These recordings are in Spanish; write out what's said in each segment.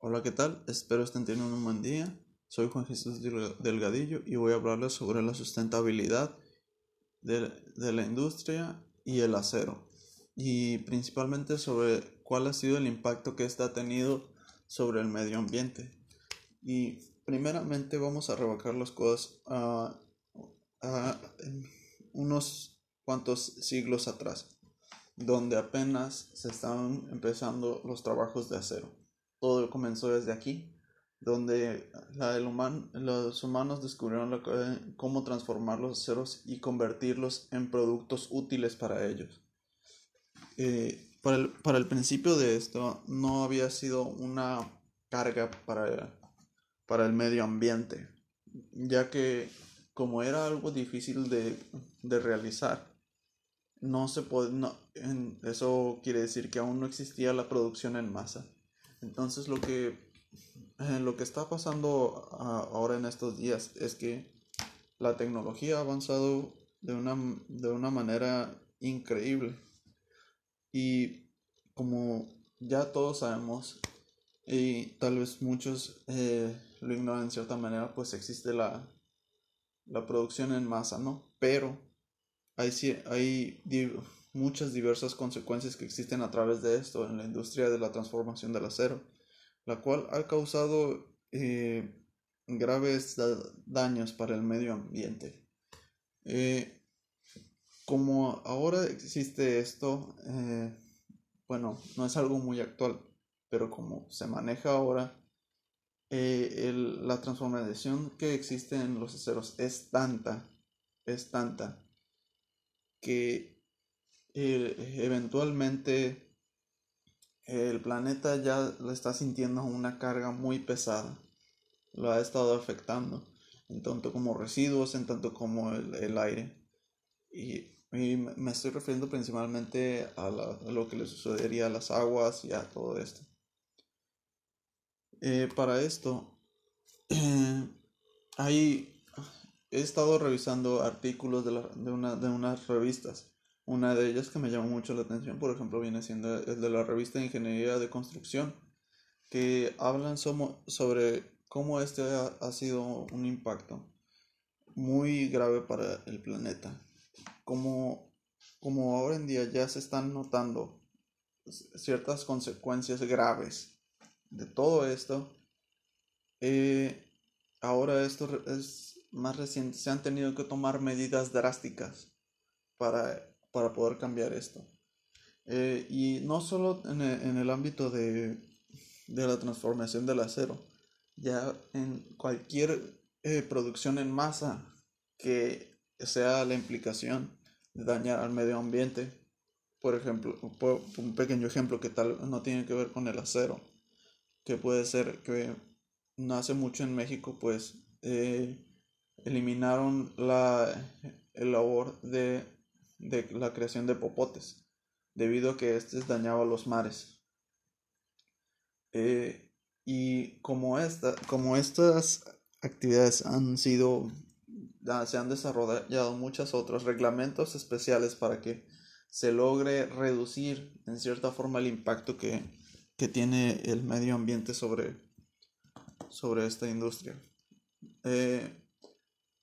Hola, ¿qué tal? Espero estén teniendo un buen día. Soy Juan Jesús Delgadillo y voy a hablarles sobre la sustentabilidad de, de, la industria y el acero y principalmente sobre cuál ha sido el impacto que ésta ha tenido sobre el medio ambiente. Y primeramente vamos a rebajar las cosas a, a unos cuantos siglos atrás, donde apenas se estaban empezando los trabajos de acero todo comenzó desde aquí, donde la, los humanos descubrieron cómo transformar los aceros y convertirlos en productos útiles para ellos. Eh, para, el, para, el, principio de esto no había sido una carga para, para el medio ambiente, ya que como era algo difícil de, de realizar, no se puede, no, eso quiere decir que aún no existía la producción en masa entonces lo que, eh, lo que está pasando ahora en estos días es que la tecnología ha avanzado de una, de una manera increíble. Y como ya todos sabemos, y tal vez muchos eh, lo ignoran en cierta manera, pues existe la, la producción en masa, ¿no? Pero hay, hay muchas diversas consecuencias que existen a través de esto en la industria de la transformación del acero, la cual ha causado eh, graves daños para el medio ambiente. Eh, como ahora existe esto, eh, bueno, no es algo muy actual, pero como se maneja ahora, la transformación que existe en los aceros es tanta, es tanta, que eventualmente el planeta ya le está sintiendo una carga muy pesada. Lo ha estado afectando, en tanto como residuos, en tanto como el, aire. Y, me estoy refiriendo principalmente a, lo que le sucedería a las aguas y a todo esto. Eh, para esto, he estado revisando artículos de, de, una, de unas revistas una de ellas que me llamó mucho la atención, por ejemplo, viene siendo el de la revista de Ingeniería de Construcción, que hablan sobre cómo este ha, sido un impacto muy grave para el planeta. Como, como ahora en día ya se están notando ciertas consecuencias graves de todo esto, eh, ahora esto es más reciente, se han tenido que tomar medidas drásticas para para poder cambiar esto. Eh, y no solo en el, en el ámbito de, de, la transformación del acero, ya en cualquier eh, producción en masa que sea la implicación de dañar al medio ambiente, por ejemplo, un pequeño ejemplo que tal no tiene que ver con el acero, que puede ser que nace mucho en México, pues eh, eliminaron la, el labor de de la creación de popotes, debido a que éste dañaba los mares. Eh, y como, esta, como estas actividades han sido, se han desarrollado muchas otras reglamentos especiales para que se logre reducir en cierta forma el impacto que, que tiene el medio ambiente sobre, sobre esta industria. Eh,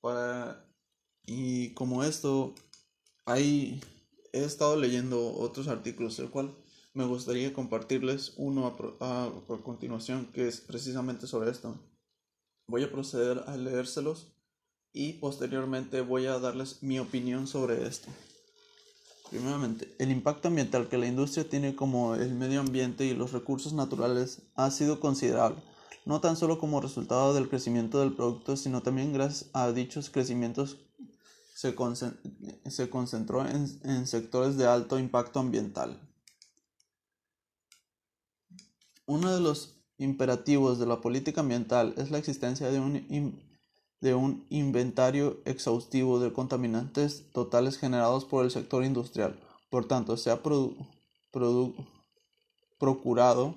para, y como esto Ahí he estado leyendo otros artículos, el cual me gustaría compartirles uno a, continuación que es precisamente sobre esto. Voy a proceder a leérselos y posteriormente voy a darles mi opinión sobre esto. Primeramente, el impacto ambiental que la industria tiene como el medio ambiente y los recursos naturales ha sido considerable, no tan solo como resultado del crecimiento del producto, sino también gracias a dichos crecimientos se, concentró en, sectores de alto impacto ambiental. Uno de los imperativos de la política ambiental es la existencia de un, de un inventario exhaustivo de contaminantes totales generados por el sector industrial. Por tanto, se ha procurado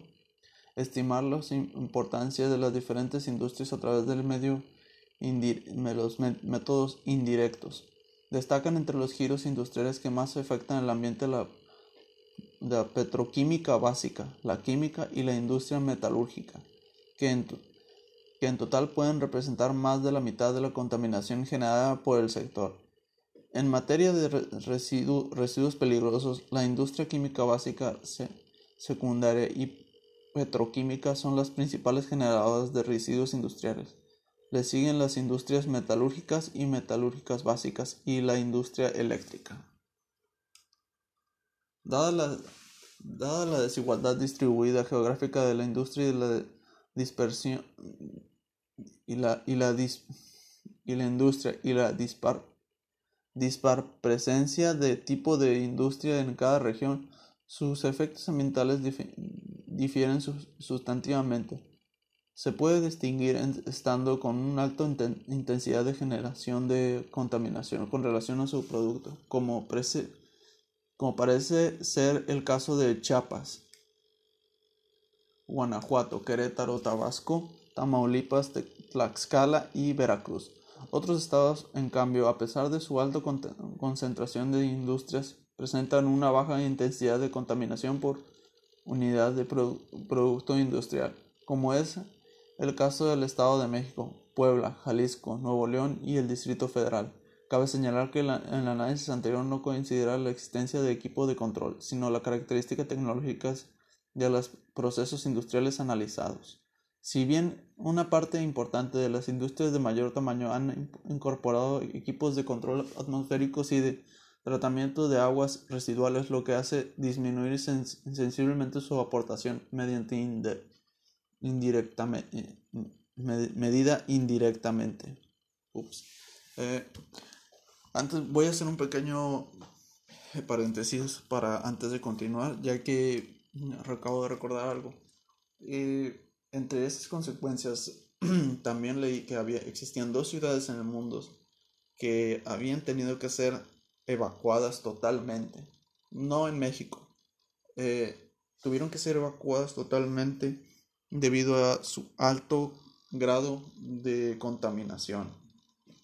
estimar la importancia de las diferentes industrias a través del medio los métodos indirectos. Destacan entre los giros industriales que más afectan el ambiente la, petroquímica básica, la química y la industria metalúrgica. que en total pueden representar más de la mitad de la contaminación generada por el sector. En materia de residuos peligrosos, la industria química básica, secundaria y petroquímica son las principales generadoras de residuos industriales. Le siguen las industrias metalúrgicas y metalúrgicas básicas y la industria eléctrica. Dada la, dada la desigualdad distribuida geográfica de la industria y la dispersión y la, y la, y la industria y la dispar, dispar presencia de tipo de industria en cada región, sus efectos ambientales difieren sustantivamente. Se puede distinguir estando con una alta intensidad de generación de contaminación con relación a su producto, como, como parece ser el caso de Chiapas, Guanajuato, Querétaro, Tabasco, Tamaulipas, Tlaxcala y Veracruz. Otros estados, en cambio, a pesar de su alta concentración de industrias, presentan una baja intensidad de contaminación por unidad de producto industrial, como es el caso del Estado de México, Puebla, Jalisco, Nuevo León y el Distrito Federal. Cabe señalar que en el análisis anterior no considera la existencia de equipo de control, sino las características tecnológicas de los procesos industriales analizados. Si bien una parte importante de las industrias de mayor tamaño han incorporado equipos de control atmosféricos y de tratamiento de aguas residuales, lo que hace disminuir sensiblemente su aportación mediante indirectamente, medida indirectamente. Eh, antes voy a hacer un pequeño paréntesis para antes de continuar, ya que acabo de recordar algo. Eh, entre esas consecuencias, también leí que había, existían dos ciudades en el mundo que habían tenido que ser evacuadas totalmente. No en México. Eh, tuvieron que ser evacuadas totalmente debido a su alto grado de contaminación.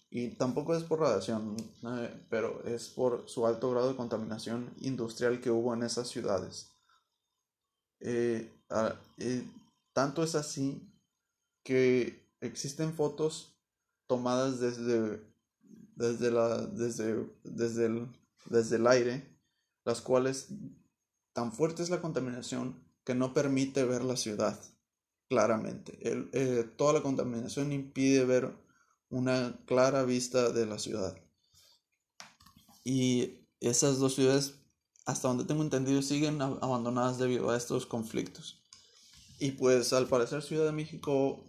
Y tampoco es por radiación, eh, pero es por su alto grado de contaminación industrial que hubo en esas ciudades. Eh, tanto es así que existen fotos tomadas desde, desde, la, desde, desde, el, desde el aire, las cuales tan fuerte es la contaminación que no permite ver la ciudad claramente. El, eh, toda la contaminación impide ver una clara vista de la ciudad. Y esas dos ciudades, hasta donde tengo entendido, siguen abandonadas debido a estos conflictos. Y pues al parecer Ciudad de México,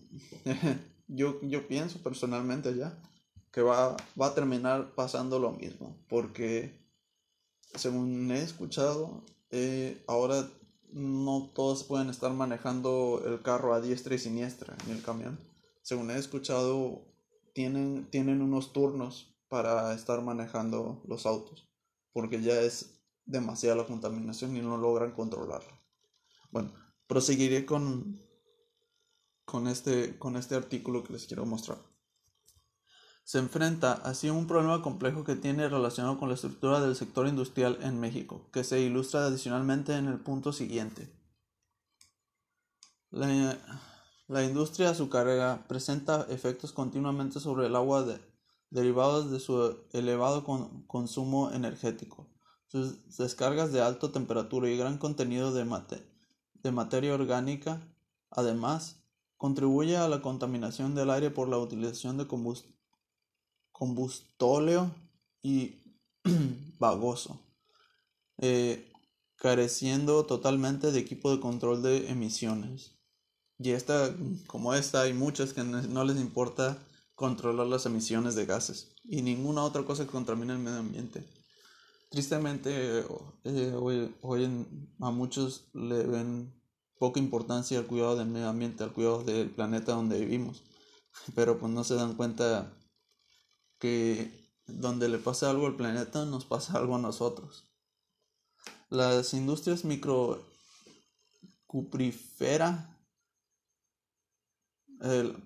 yo, yo pienso personalmente ya que va, va a terminar pasando lo mismo, porque según he escuchado, eh, ahora no todos pueden estar manejando el carro a diestra y siniestra en el camión. Según he escuchado, tienen, tienen unos turnos para estar manejando los autos, porque ya es demasiada la contaminación y no logran controlarla. Bueno, proseguiré con, con, este, con este artículo que les quiero mostrar. Se enfrenta así a un problema complejo que tiene relacionado con la estructura del sector industrial en México, que se ilustra adicionalmente en el punto siguiente. La, industria azucarera presenta efectos continuamente sobre el agua derivados de su elevado consumo energético. Sus descargas de alta temperatura y gran contenido de, mate de materia orgánica, además, contribuye a la contaminación del aire por la utilización de combustóleo y vagoso, eh, careciendo totalmente de equipo de control de emisiones. Y esta, como esta, hay muchas que no les importa controlar las emisiones de gases y ninguna otra cosa que contamine el medio ambiente. Tristemente, eh, hoy, hoy a muchos le ven poca importancia al cuidado del medio ambiente, al cuidado del planeta donde vivimos, pero pues no se dan cuenta que donde le pasa algo al planeta nos pasa algo a nosotros. Las industrias microcuprífera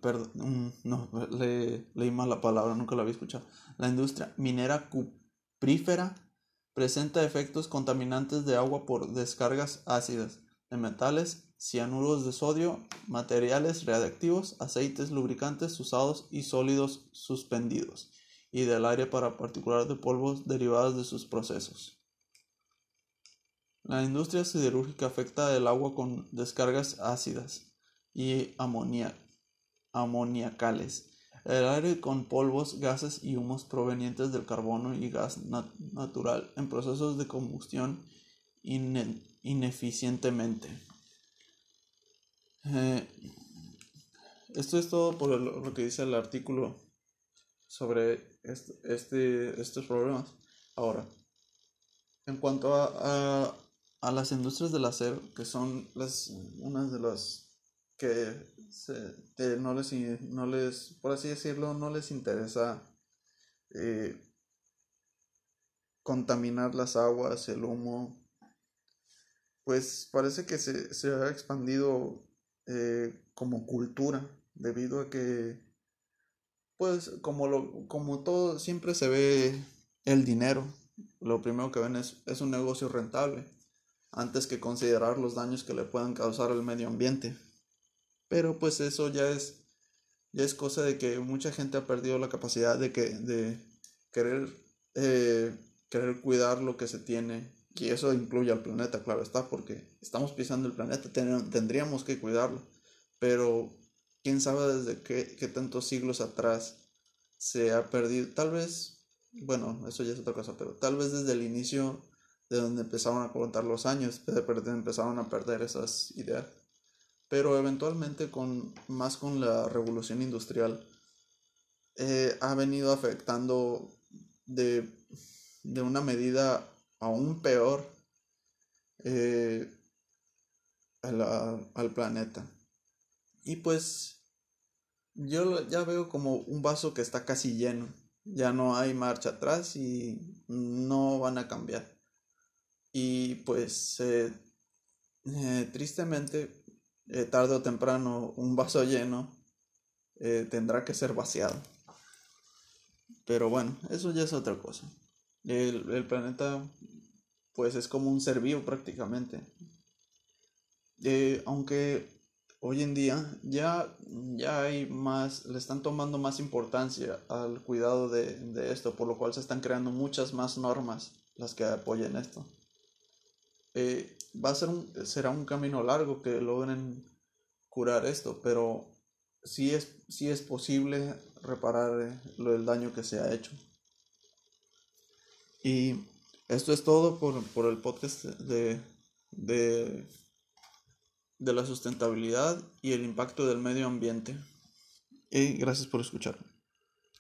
perdón, no, le, leí mal la palabra, nunca la había escuchado. La industria minera cuprífera presenta efectos contaminantes de agua por descargas ácidas de metales, cianuros de sodio, materiales radiactivos, aceites lubricantes usados y sólidos suspendidos, y del aire para particular de polvos derivados de sus procesos. La industria siderúrgica afecta el agua con descargas ácidas y amoniacales, el aire con polvos, gases y humos provenientes del carbono y gas natural en procesos de combustión ineficientemente. Eh, esto es todo por lo que dice el artículo sobre este, estos problemas. Ahora, en cuanto a, a, las industrias del acero, que son las, unas de las que no, les, no les, por así decirlo, no les interesa eh, contaminar las aguas, el humo, pues parece que se, se ha expandido eh, como cultura debido a que pues como lo como todo siempre se ve el dinero. Lo primero que ven es, es un negocio rentable antes que considerar los daños que le puedan causar al medio ambiente. Pero pues eso ya es ya es cosa de que mucha gente ha perdido la capacidad de que de querer eh, querer cuidar lo que se tiene. Y eso incluye al planeta, claro está, porque estamos pisando el planeta, tendríamos que cuidarlo. Pero quién sabe desde qué, qué tantos siglos atrás se ha perdido. Tal vez, bueno, eso ya es otra cosa, pero tal vez desde el inicio de donde empezaron a contar los años, empezaron a perder esas ideas. Pero eventualmente, con, más con la revolución industrial, eh, ha venido afectando de, de una medida aún peor eh, al planeta. Y pues yo ya veo como un vaso que está casi lleno. Ya no hay marcha atrás y no van a cambiar. Y pues eh, eh, tristemente, tarde o temprano, un vaso lleno tendrá que ser vaciado. Pero bueno, eso ya es otra cosa. El, el planeta pues es como un ser vivo prácticamente. Eh, aunque hoy en día ya, ya hay más, le están tomando más importancia al cuidado de, de, esto, por lo cual se están creando muchas más normas las que apoyen esto. Eh, va a ser un, será un camino largo que logren curar esto, pero sí es, sí es posible reparar eh, el daño que se ha hecho. Y esto es todo por, por el podcast de, de, de la sustentabilidad y el impacto del medio ambiente. Y gracias por escuchar.